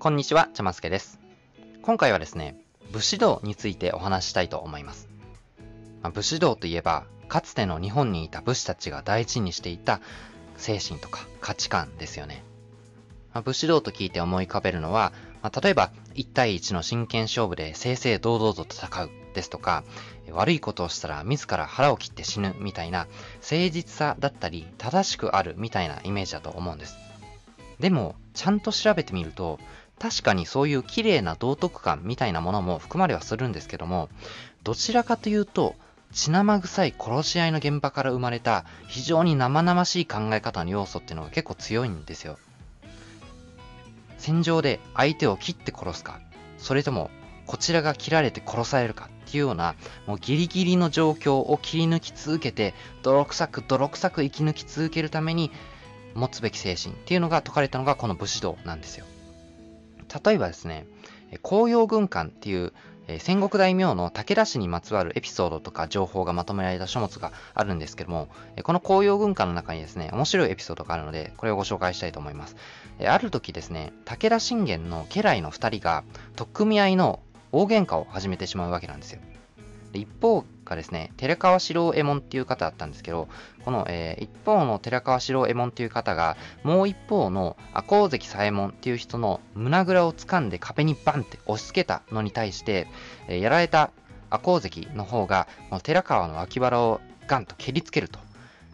こんにちは、ちゃますけです。今回はですね、武士道についてお話したいと思います。まあ、武士道といえば、かつての日本にいた武士たちが大事にしていた精神とか価値観ですよね。まあ、武士道と聞いて思い浮かべるのは、まあ、例えば1対1の真剣勝負で正々堂々と戦うですとか、悪いことをしたら自ら腹を切って死ぬみたいな誠実さだったり正しくあるみたいなイメージだと思うんです。でも、ちゃんと調べてみると、確かにそういう綺麗な道徳感みたいなものも含まれはするんですけども、どちらかというと、血生臭い殺し合いの現場から生まれた非常に生々しい考え方の要素っていうのが結構強いんですよ。戦場で相手を切って殺すか、それともこちらが切られて殺されるかっていうような、もうギリギリの状況を切り抜き続けて、泥臭く泥臭く生き抜き続けるために持つべき精神っていうのが説かれたのがこの武士道なんですよ。例えばですね、紅葉軍艦っていう戦国大名の武田氏にまつわるエピソードとか情報がまとめられた書物があるんですけども、この紅葉軍艦の中にですね、面白いエピソードがあるので、これをご紹介したいと思います。ある時ですね、武田信玄の家来の2人が、取っ組み合いの大喧嘩を始めてしまうわけなんですよ。一方がですね、寺川四郎右衛門っていう方だったんですけど、この、えー、一方の寺川四郎右衛門っていう方が、もう一方の赤穂関左衛門っていう人の胸ぐらを掴んで壁にバンって押し付けたのに対して、えー、やられた赤穂関の方が、この寺川の脇腹をガンと蹴りつけると。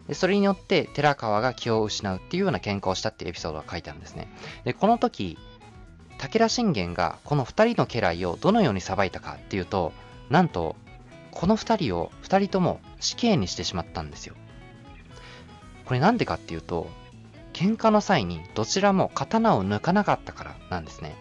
でそれによって寺川が気を失うっていうような喧嘩をしたっていうエピソードが書いてあるんですね。で、この時、武田信玄がこの2人の家来をどのように裁いたかっていうと、なんと、この2人を2人とも死刑にしてしまったんですよ。これなんでかっていうと、喧嘩の際にどちらも刀を抜かなかったからなんですね。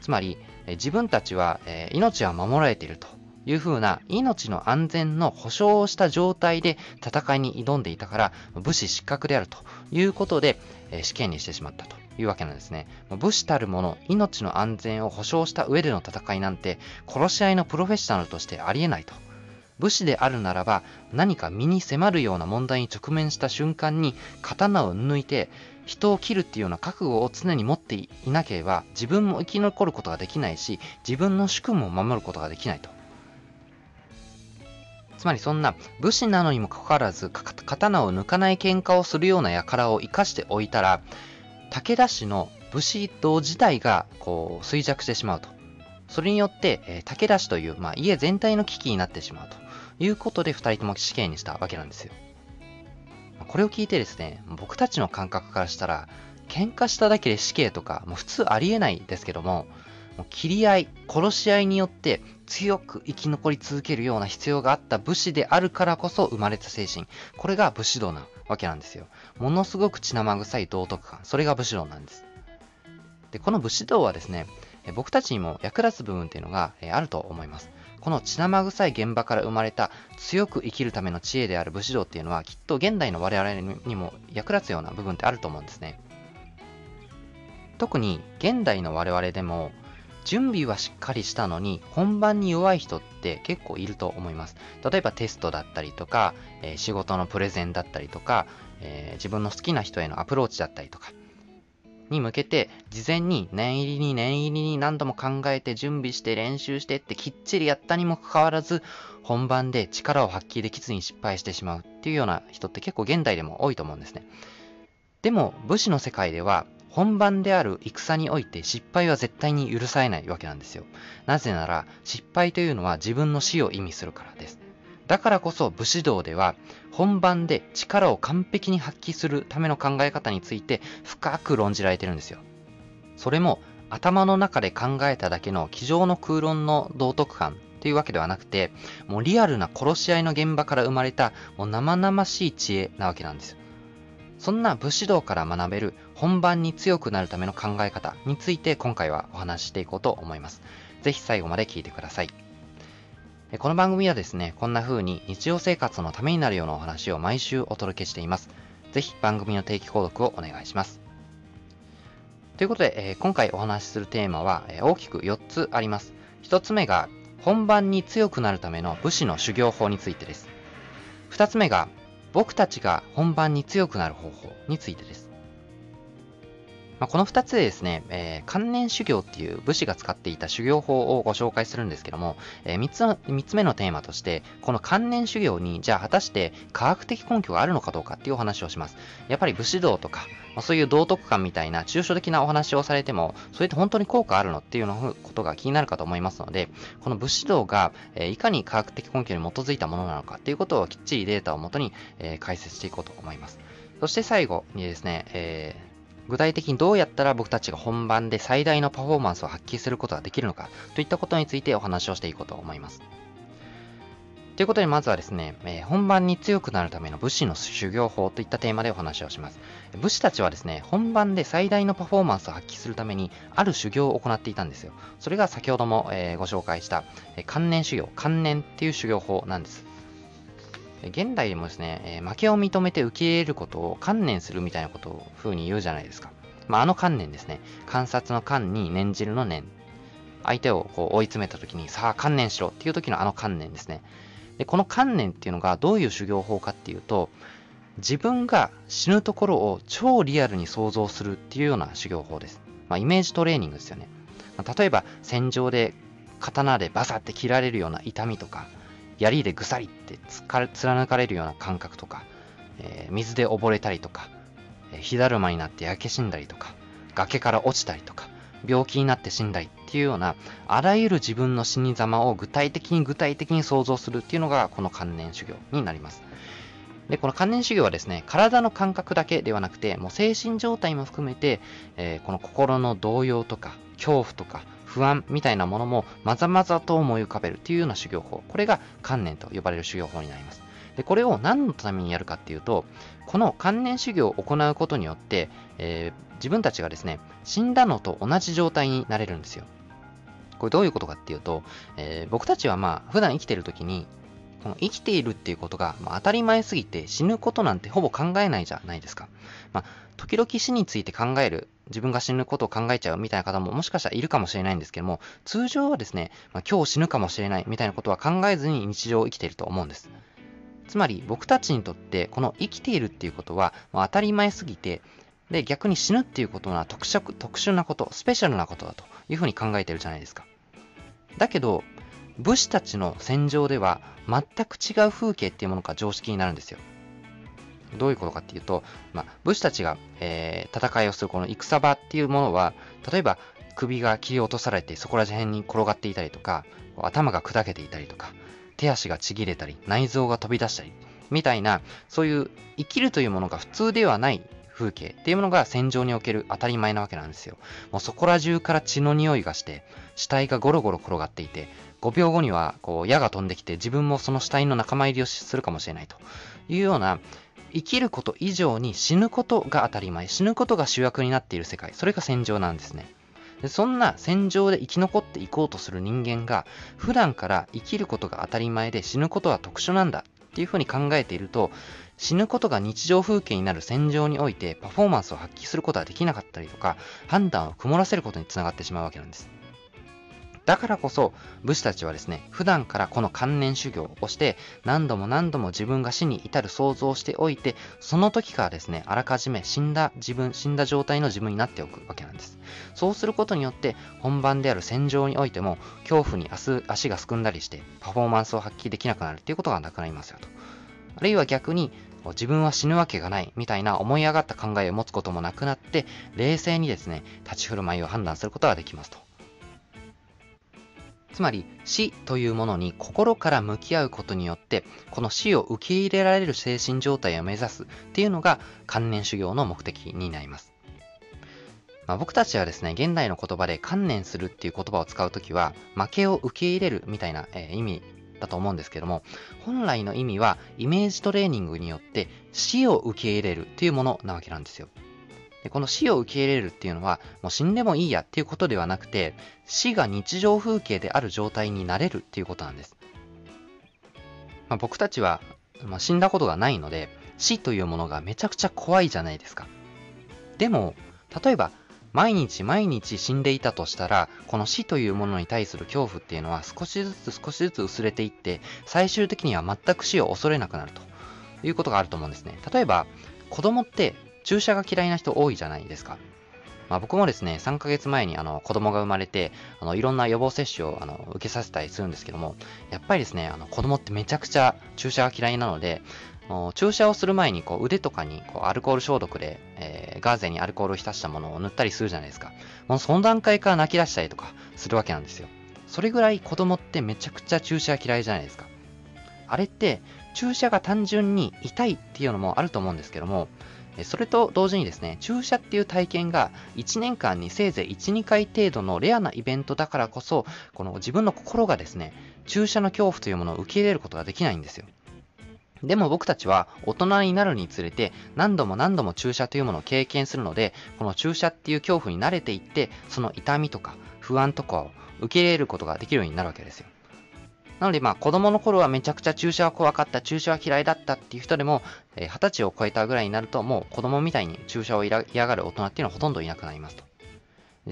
つまり、自分たちは、え命は守られているというふうな命の安全の保証をした状態で戦いに挑んでいたから武士失格であるということで、え死刑にしてしまったというわけなんですね。武士たる者、命の安全を保障した上での戦いなんて、殺し合いのプロフェッショナルとしてありえないと。武士であるならば、何か身に迫るような問題に直面した瞬間に、刀を抜いて、人を切るっていうような覚悟を常に持っていなければ、自分も生き残ることができないし、自分の主君も守ることができないと。つまりそんな武士なのにもかかわらず、刀を抜かない喧嘩をするような輩を生かしておいたら、武田氏の武士道自体がこう衰弱してしまうと。それによって、え、武田氏という、まあ、家全体の危機になってしまうということで、二人とも死刑にしたわけなんですよ。これを聞いてですね、僕たちの感覚からしたら、喧嘩しただけで死刑とか、もう普通ありえないですけども、もう切り合い、殺し合いによって強く生き残り続けるような必要があった武士であるからこそ生まれた精神。これが武士道なわけなんですよ。ものすごく血生臭い道徳感。それが武士道なんです。で、この武士道はですね、僕たちにも役立つ部分っていうのがあると思います。この血生臭い現場から生まれた強く生きるための知恵である武士道っていうのはきっと現代の我々にも役立つような部分ってあると思うんですね。特に現代の我々でも準備はしっかりしたのに本番に弱い人って結構いると思います。例えばテストだったりとか、えー、仕事のプレゼンだったりとか、えー、自分の好きな人へのアプローチだったりとかに向けて事前に念入りに念入りに何度も考えて準備して練習してってきっちりやったにもかかわらず本番で力を発揮できずに失敗してしまうっていうような人って結構現代でも多いと思うんですね。でも武士の世界では本番である戦において失敗は絶対に許されないわけなんですよ。なぜなら、失敗というのは自分の死を意味するからです。だからこそ武士道では、本番で力を完璧に発揮するための考え方について深く論じられてるんですよ。それも頭の中で考えただけの机上の空論の道徳感っていうわけではなくて、もうリアルな殺し合いの現場から生まれたもう生々しい知恵なわけなんです。そんな武士道から学べる本番に強くなるための考え方について今回はお話ししていこうと思います。ぜひ最後まで聞いてください。この番組はですね、こんな風に日常生活のためになるようなお話を毎週お届けしています。ぜひ番組の定期購読をお願いします。ということで、今回お話しするテーマは、大きく4つあります。1つ目が、本番に強くなるための武士の修行法についてです。2つ目が、僕たちが本番に強くなる方法についてです。まあ、この2つでですね、えー、観念修行っていう武士が使っていた修行法をご紹介するんですけども、えー、3, つの3つ目のテーマとして、この観念修行に、じゃあ果たして科学的根拠があるのかどうかっていうお話をします。やっぱり武士道とか、まあ、そういう道徳観みたいな抽象的なお話をされても、それって本当に効果あるのっていうのことが気になるかと思いますので、この武士道が、えー、いかに科学的根拠に基づいたものなのかっていうことをきっちりデータをもとに、え解説していこうと思います。そして最後にですね、えー具体的にどうやったら僕たちが本番で最大のパフォーマンスを発揮することができるのかといったことについてお話をしていこうと思います。ということで、まずはですね、えー、本番に強くなるための武士の修行法といったテーマでお話をします。武士たちはですね、本番で最大のパフォーマンスを発揮するために、ある修行を行っていたんですよ。それが先ほども、えー、ご紹介した、えー、観念修行、観念っていう修行法なんです。現代でもですね、え、負けを認めて受け入れることを観念するみたいなことを風に言うじゃないですか。まあ、あの観念ですね。観察の観に念じるの念。相手をこう追い詰めた時に、さあ観念しろっていう時のあの観念ですね。で、この観念っていうのがどういう修行法かっていうと、自分が死ぬところを超リアルに想像するっていうような修行法です。まあ、イメージトレーニングですよね。まあ、例えば、戦場で刀でバサって切られるような痛みとか、槍でぐさりって貫かれるような感覚とか、えー、水で溺れたりとか、え、火だるまになって焼け死んだりとか、崖から落ちたりとか、病気になって死んだりっていうような、あらゆる自分の死に様を具体的に具体的に想像するっていうのが、この観念修行になります。で、この観念修行はですね、体の感覚だけではなくて、もう精神状態も含めて、えー、この心の動揺とか、恐怖とか、不安みたいなものもまざまざと思い浮かべるというような修行法。これが観念と呼ばれる修行法になります。で、これを何のためにやるかっていうと、この観念修行を行うことによって、えー、自分たちがですね、死んだのと同じ状態になれるんですよ。これどういうことかっていうと、えー、僕たちはまあ、普段生きてる時に、この生きているっていうことが、まあ、当たり前すぎて死ぬことなんてほぼ考えないじゃないですか。まあ、時々死について考える、自分が死ぬことを考えちゃうみたいな方ももしかしたらいるかもしれないんですけども、通常はですね、まあ、今日死ぬかもしれないみたいなことは考えずに日常を生きていると思うんです。つまり僕たちにとってこの生きているっていうことはま当たり前すぎて、で逆に死ぬっていうことは特殊特殊なこと、スペシャルなことだというふうに考えてるじゃないですか。だけど、武士たちの戦場では全く違う風景っていうものが常識になるんですよ。どういうことかっていうと、まあ、武士たちが、えー、戦いをするこの戦場っていうものは、例えば首が切り落とされてそこら辺に転がっていたりとか、頭が砕けていたりとか、手足がちぎれたり、内臓が飛び出したり、みたいな、そういう生きるというものが普通ではない風景っていうものが戦場における当たり前なわけなんですよ。もうそこら中から血の匂いがして、死体がゴロゴロ転がっていて、5秒後にはこう矢が飛んできて自分もその死体の仲間入りをするかもしれないというような、生きること以上に死ぬことが当たり前、死ぬことが主役になっている世界、それが戦場なんですね。でそんな戦場で生き残っていこうとする人間が、普段から生きることが当たり前で死ぬことは特殊なんだっていうふうに考えていると、死ぬことが日常風景になる戦場においてパフォーマンスを発揮することができなかったりとか、判断を曇らせることにつながってしまうわけなんです。だからこそ、武士たちはですね、普段からこの観念修行をして、何度も何度も自分が死に至る想像をしておいて、その時からですね、あらかじめ死んだ自分、死んだ状態の自分になっておくわけなんです。そうすることによって、本番である戦場においても、恐怖に足がすくんだりして、パフォーマンスを発揮できなくなるっていうことがなくなりますよと。あるいは逆に、自分は死ぬわけがないみたいな思い上がった考えを持つこともなくなって、冷静にですね、立ち振る舞いを判断することができますと。つまり死というものに心から向き合うことによってこの死を受け入れられる精神状態を目指すっていうのが観念修行の目的になります。まあ、僕たちはですね、現代の言葉で観念するっていう言葉を使うときは負けを受け入れるみたいな、えー、意味だと思うんですけども本来の意味はイメージトレーニングによって死を受け入れるっていうものなわけなんですよ。でこの死を受け入れるっていうのは、もう死んでもいいやっていうことではなくて、死が日常風景である状態になれるっていうことなんです。まあ、僕たちは、まあ、死んだことがないので、死というものがめちゃくちゃ怖いじゃないですか。でも、例えば、毎日毎日死んでいたとしたら、この死というものに対する恐怖っていうのは少しずつ少しずつ薄れていって、最終的には全く死を恐れなくなるということがあると思うんですね。例えば、子供って注射が嫌いな人多いじゃないですか。まあ、僕もですね、3ヶ月前にあの子供が生まれて、あのいろんな予防接種をあの受けさせたりするんですけども、やっぱりですね、あの子供ってめちゃくちゃ注射が嫌いなので、注射をする前にこう腕とかにこうアルコール消毒で、えー、ガーゼにアルコールを浸したものを塗ったりするじゃないですか。もうその段階から泣き出したりとかするわけなんですよ。それぐらい子供ってめちゃくちゃ注射嫌いじゃないですか。あれって注射が単純に痛いっていうのもあると思うんですけども、それと同時にですね、注射っていう体験が1年間にせいぜい1、2回程度のレアなイベントだからこそ、この自分の心がですね、注射の恐怖というものを受け入れることができないんですよ。でも僕たちは大人になるにつれて何度も何度も注射というものを経験するので、この注射っていう恐怖に慣れていって、その痛みとか不安とかを受け入れることができるようになるわけですよ。なのでまあ子供の頃はめちゃくちゃ注射は怖かった、注射は嫌いだったっていう人でも、えー、20歳を超えたぐらいになるともう子供みたいに注射を嫌がる大人っていうのはほとんどいなくなりますと。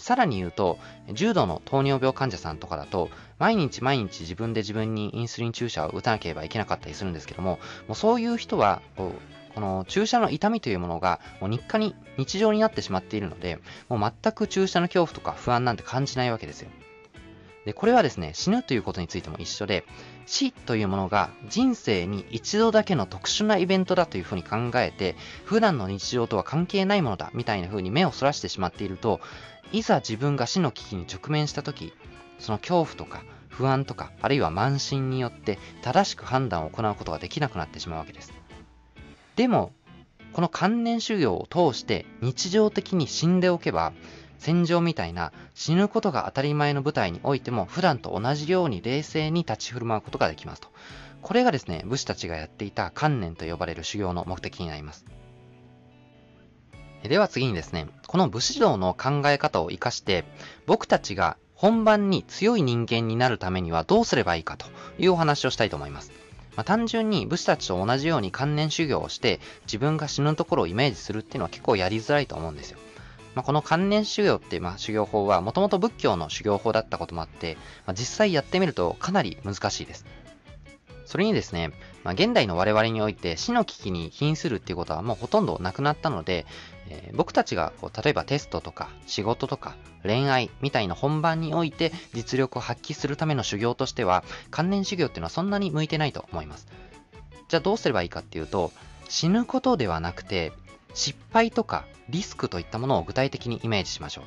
さらに言うと、重度の糖尿病患者さんとかだと、毎日毎日自分で自分にインスリン注射を打たなければいけなかったりするんですけども、もうそういう人は、こうこの注射の痛みというものがもう日課に日常になってしまっているので、もう全く注射の恐怖とか不安なんて感じないわけですよ。で、これはですね、死ぬということについても一緒で、死というものが人生に一度だけの特殊なイベントだというふうに考えて、普段の日常とは関係ないものだみたいなふうに目をそらしてしまっていると、いざ自分が死の危機に直面したとき、その恐怖とか不安とか、あるいは慢心によって正しく判断を行うことができなくなってしまうわけです。でも、この観念修行を通して日常的に死んでおけば、戦場みたいな死ぬことが当たり前の舞台においても普段と同じように冷静に立ち振る舞うことができますと。これがですね、武士たちがやっていた観念と呼ばれる修行の目的になります。では次にですね、この武士道の考え方を活かして、僕たちが本番に強い人間になるためにはどうすればいいかというお話をしたいと思います。まあ、単純に武士たちと同じように観念修行をして自分が死ぬところをイメージするっていうのは結構やりづらいと思うんですよ。まあ、この観念修行っていう、まあ、修行法はもともと仏教の修行法だったこともあって、まあ、実際やってみるとかなり難しいです。それにですね、まあ、現代の我々において死の危機に瀕するっていうことはもうほとんどなくなったので、えー、僕たちがこう例えばテストとか仕事とか恋愛みたいな本番において実力を発揮するための修行としては観念修行っていうのはそんなに向いてないと思います。じゃあどうすればいいかっていうと死ぬことではなくて失敗とかリスクといったものを具体的にイメージしましょう。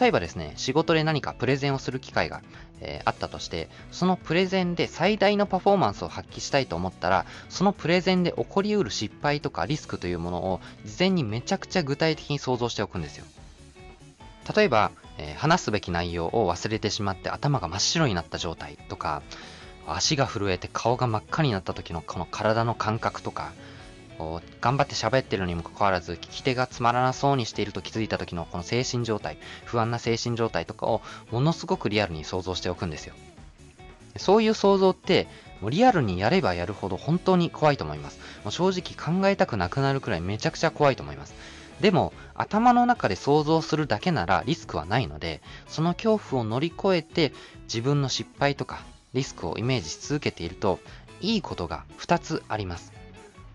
例えばですね、仕事で何かプレゼンをする機会が、えー、あったとして、そのプレゼンで最大のパフォーマンスを発揮したいと思ったら、そのプレゼンで起こりうる失敗とかリスクというものを事前にめちゃくちゃ具体的に想像しておくんですよ。例えば、えー、話すべき内容を忘れてしまって頭が真っ白になった状態とか、足が震えて顔が真っ赤になった時のこの体の感覚とか、頑張って喋ってるにもかかわらず聞き手がつまらなそうにしていると気づいた時のこの精神状態不安な精神状態とかをものすごくリアルに想像しておくんですよ。そういう想像ってもうリアルにやればやるほど本当に怖いと思います。もう正直考えたくなくなるくらいめちゃくちゃ怖いと思います。でも頭の中で想像するだけならリスクはないのでその恐怖を乗り越えて自分の失敗とかリスクをイメージし続けているといいことが2つあります。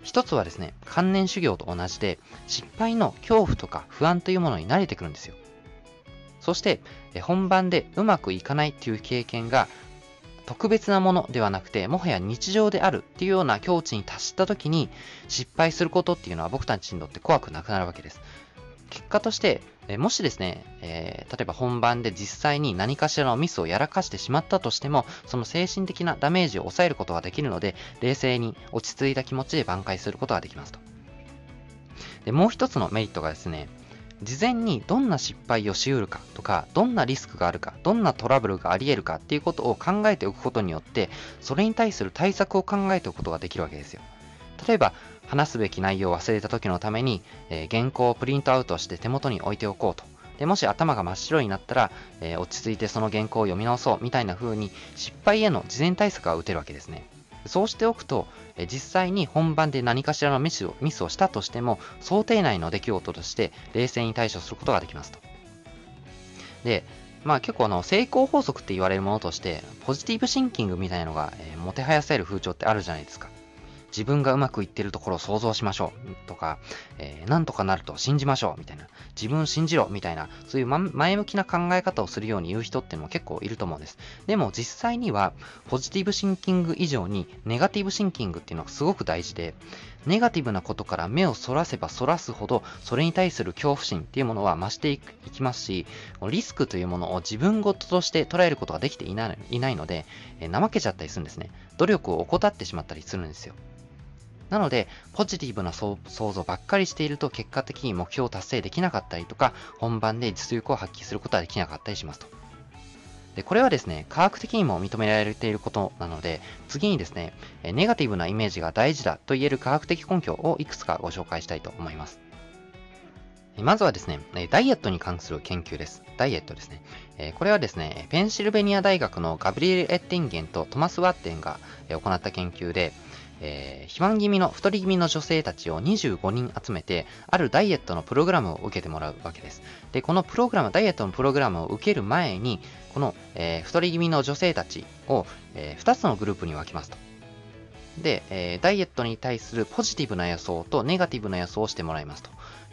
一つはですね、観念修行と同じで、失敗の恐怖とか不安というものに慣れてくるんですよ。そして、本番でうまくいかないっていう経験が特別なものではなくて、もはや日常であるっていうような境地に達した時に失敗することっていうのは僕たちにとって怖くなくなるわけです。結果として、えもしですね、えー、例えば本番で実際に何かしらのミスをやらかしてしまったとしても、その精神的なダメージを抑えることができるので、冷静に落ち着いた気持ちで挽回することができますと。でもう一つのメリットがですね、事前にどんな失敗をしうるかとか、どんなリスクがあるか、どんなトラブルがあり得るかっていうことを考えておくことによって、それに対する対策を考えておくことができるわけですよ。例えば、話すべき内容を忘れた時のために、えー、原稿をプリントアウトして手元に置いておこうと。でもし頭が真っ白になったら、えー、落ち着いてその原稿を読み直そうみたいな風に失敗への事前対策が打てるわけですね。そうしておくと、え実際に本番で何かしらのミスをミスをしたとしても、想定内の出来事として冷静に対処することができますと。で、まあ結構あの成功法則って言われるものとして、ポジティブシンキングみたいなのが、えー、もてはやされる風潮ってあるじゃないですか。自分がうまくいってるところを想像しましょうとか、えー、なんとかなると信じましょうみたいな、自分信じろみたいな、そういう前向きな考え方をするように言う人っていうのも結構いると思うんです。でも実際には、ポジティブシンキング以上にネガティブシンキングっていうのがすごく大事で、ネガティブなことから目をそらせばそらすほど、それに対する恐怖心っていうものは増していきますし、リスクというものを自分事ととして捉えることができていないいないので、え怠けちゃったりするんですね。努力を怠ってしまったりするんですよ。なので、ポジティブな想像ばっかりしていると結果的に目標を達成できなかったりとか、本番で実力を発揮することはできなかったりしますと。で、これはですね、科学的にも認められていることなので、次にですね、ネガティブなイメージが大事だと言える科学的根拠をいくつかご紹介したいと思います。まずはですね、ダイエットに関する研究です。ダイエットですね。これはですね、ペンシルベニア大学のガブリエル・エッティンゲンとトマス・ワッテンが行った研究で、えー、肥満気味の、太り気味の女性たちを25人集めて、あるダイエットのプログラムを受けてもらうわけです。で、このプログラム、ダイエットのプログラムを受ける前に、この、えー、太り気味の女性たちを、えー、2つのグループに分けますと。で、えー、ダイエットに対するポジティブな予想とネガティブな予想をしてもらいますと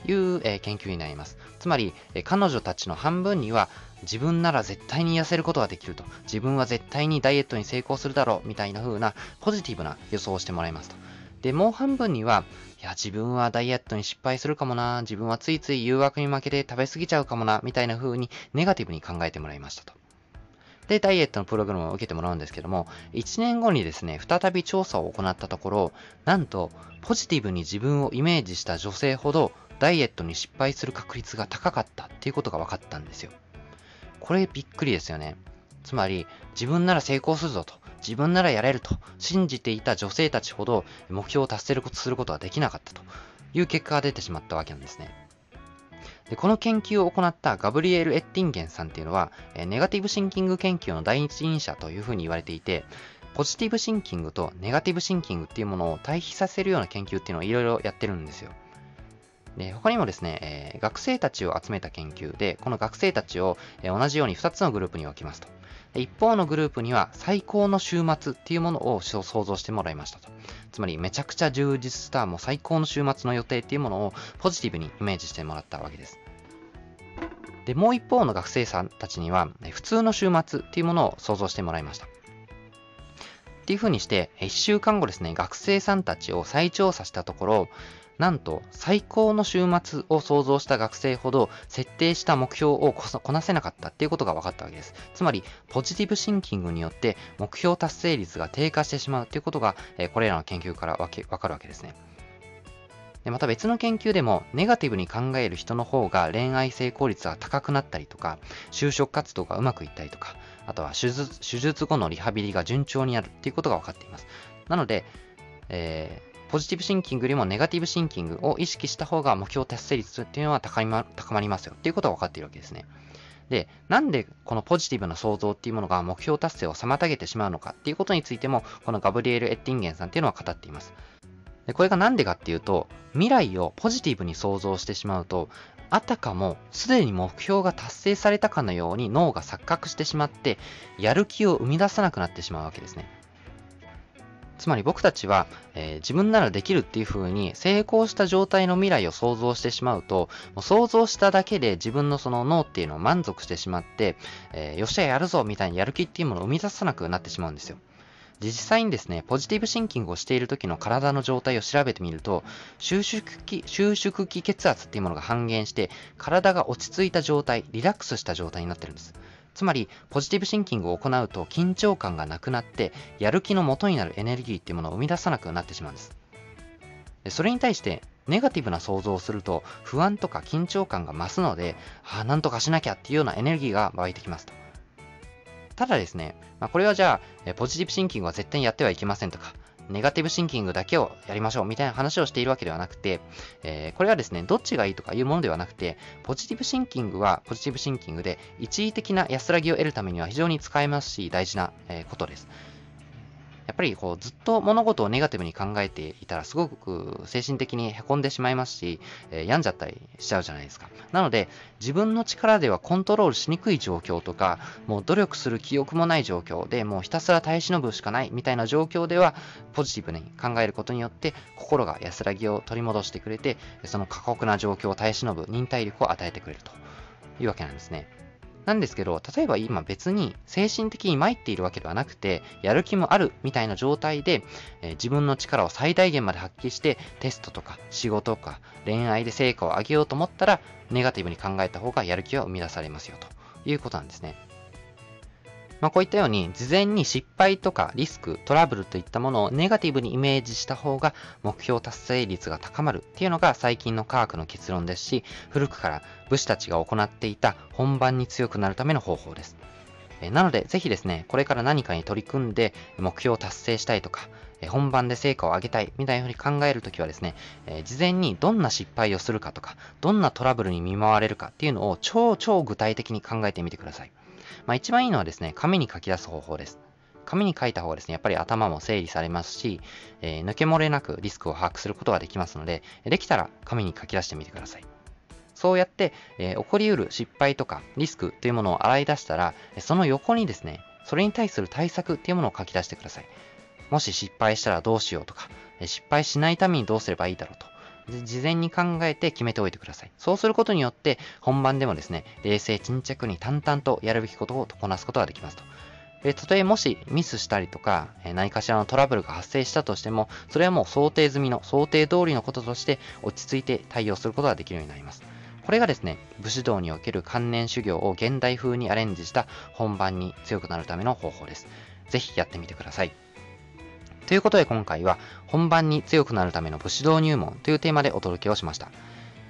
いう、えー、研究になります。つまり、えー、彼女たちの半分には自分なら絶対に痩せることができると、自分は絶対にダイエットに成功するだろうみたいな風なポジティブな予想をしてもらいますと。で、もう半分には、いや、自分はダイエットに失敗するかもな、自分はついつい誘惑に負けて食べ過ぎちゃうかもな、みたいな風にネガティブに考えてもらいましたと。で、ダイエットのプログラムを受けてもらうんですけども、1年後にですね、再び調査を行ったところ、なんと、ポジティブに自分をイメージした女性ほど、ダイエットに失敗する確率が高かったっていうことが分かったんですよ。これびっくりですよね。つまり、自分なら成功するぞと、自分ならやれると信じていた女性たちほど目標を達成することができなかったという結果が出てしまったわけなんですね。でこの研究を行ったガブリエル・エッティンゲンさんっていうのは、ネガティブシンキング研究の第一人者というふうに言われていて、ポジティブシンキングとネガティブシンキングっていうものを対比させるような研究っていうのをいろいろやってるんですよ。で他にもですね、えー、学生たちを集めた研究で、この学生たちを、えー、同じように2つのグループに分けますと。一方のグループには最高の週末っていうものを想像してもらいましたと。つまりめちゃくちゃ充実したもう最高の週末の予定っていうものをポジティブにイメージしてもらったわけです。で、もう一方の学生さんたちには普通の週末っていうものを想像してもらいました。っていう風にして、1週間後ですね、学生さんたちを再調査したところ、なんと最高の週末を想像した学生ほど設定した目標をこなせなかったっていうことが分かったわけです。つまり、ポジティブシンキングによって目標達成率が低下してしまうということが、えこれらの研究からわかるわけですね。でまた別の研究でも、ネガティブに考える人の方が恋愛成功率が高くなったりとか、就職活動がうまくいったりとか、あとは手術手術後のリハビリが順調になるっていうことが分かっています。なので、えーポジティブシンキングよりもネガティブシンキングを意識した方が目標達成率っていうのは高ま高まりますよっていうことが分かっているわけですね。で、なんでこのポジティブな想像っていうものが目標達成を妨げてしまうのかっていうことについても、このガブリエル・エッティンゲンさんっていうのは語っています。でこれがなんでかっていうと、未来をポジティブに想像してしまうと、あたかもすでに目標が達成されたかのように脳が錯覚してしまって、やる気を生み出さなくなってしまうわけですね。つまり僕たちは、えー、自分ならできるっていう風に成功した状態の未来を想像してしまうと、もう想像しただけで自分のその脳っていうのを満足してしまって、えー、よっしゃやるぞみたいにやる気っていうものを生み出さなくなってしまうんですよ。実際にですね、ポジティブシンキングをしている時の体の状態を調べてみると、収縮期、収縮期血圧っていうものが半減して、体が落ち着いた状態、リラックスした状態になってるんです。つまり、ポジティブシンキングを行うと緊張感がなくなって、やる気の元になるエネルギーっていうものを生み出さなくなってしまうんです。それに対して、ネガティブな想像をすると、不安とか緊張感が増すので、ああ、なんとかしなきゃっていうようなエネルギーが湧いてきますと。ただですね、まあ、これはじゃあ、ポジティブシンキングは絶対にやってはいけませんとか、ネガティブシンキングだけをやりましょうみたいな話をしているわけではなくて、えー、これはですね、どっちがいいとかいうものではなくて、ポジティブシンキングはポジティブシンキングで一時的な安らぎを得るためには非常に使えますし、大事な、えことです。やっぱりこうずっと物事をネガティブに考えていたらすごく精神的に凹んでしまいますし、えー、病んじゃったりしちゃうじゃないですか。なので自分の力ではコントロールしにくい状況とか、もう努力する気力もない状況で、もうひたすら耐え忍ぶしかないみたいな状況では、ポジティブに考えることによって心が安らぎを取り戻してくれて、その過酷な状況を耐え忍ぶ忍耐力を与えてくれるというわけなんですね。なんですけど、例えば今別に精神的に参っているわけではなくて、やる気もあるみたいな状態で、えー、自分の力を最大限まで発揮して、テストとか仕事とか恋愛で成果を上げようと思ったら、ネガティブに考えた方がやる気は生み出されますよということなんですね。まあ、こういったように、事前に失敗とかリスク、トラブルといったものをネガティブにイメージした方が目標達成率が高まるっていうのが最近の科学の結論ですし、古くから武士たちが行っていた本番に強くなるための方法です。なので、ぜひですね、これから何かに取り組んで目標を達成したいとか、本番で成果を上げたいみたいなふうに考えるときはですね、え事前にどんな失敗をするかとか、どんなトラブルに見舞われるかっていうのを超超具体的に考えてみてください。まあ、一番いいのはですね、紙に書き出す方法です。紙に書いた方がですね、やっぱり頭も整理されますし、えー、抜け漏れなくリスクを把握することができますので、できたら紙に書き出してみてください。そうやって、えー、起こり得る失敗とかリスクというものを洗い出したら、その横にですね、それに対する対策っていうものを書き出してください。もし失敗したらどうしようとか、失敗しないためにどうすればいいだろうと。事前に考えて決めておいてください。そうすることによって、本番でもですね、冷静沈着に淡々とやるべきことをこなすことができますと。で、たとえもしミスしたりとか、何かしらのトラブルが発生したとしても、それはもう想定済みの、想定通りのこととして落ち着いて対応することができるようになります。これがですね、武士道における観念修行を現代風にアレンジした本番に強くなるための方法です。ぜひやってみてください。ということで今回は本番に強くなるための武士道入門というテーマでお届けをしました。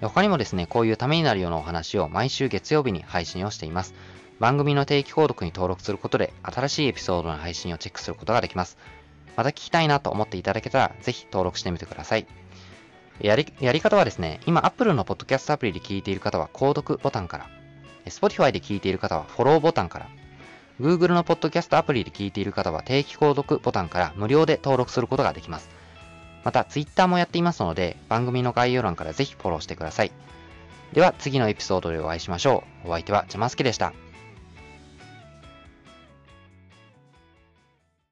他にもですね、こういうためになるようなお話を毎週月曜日に配信をしています。番組の定期購読に登録することで新しいエピソードの配信をチェックすることができます。また聞きたいなと思っていただけたらぜひ登録してみてください。やり、やり方はですね、今 Apple のポッドキャストアプリで聞いている方は購読ボタンから、Spotify で聞いている方はフォローボタンから、Google のポッドキャストアプリで聞いている方は定期購読ボタンから無料で登録することができます。また、Twitter もやっていますので、番組の概要欄からぜひフォローしてください。では、次のエピソードでお会いしましょう。お相手は、ジャマスケでした。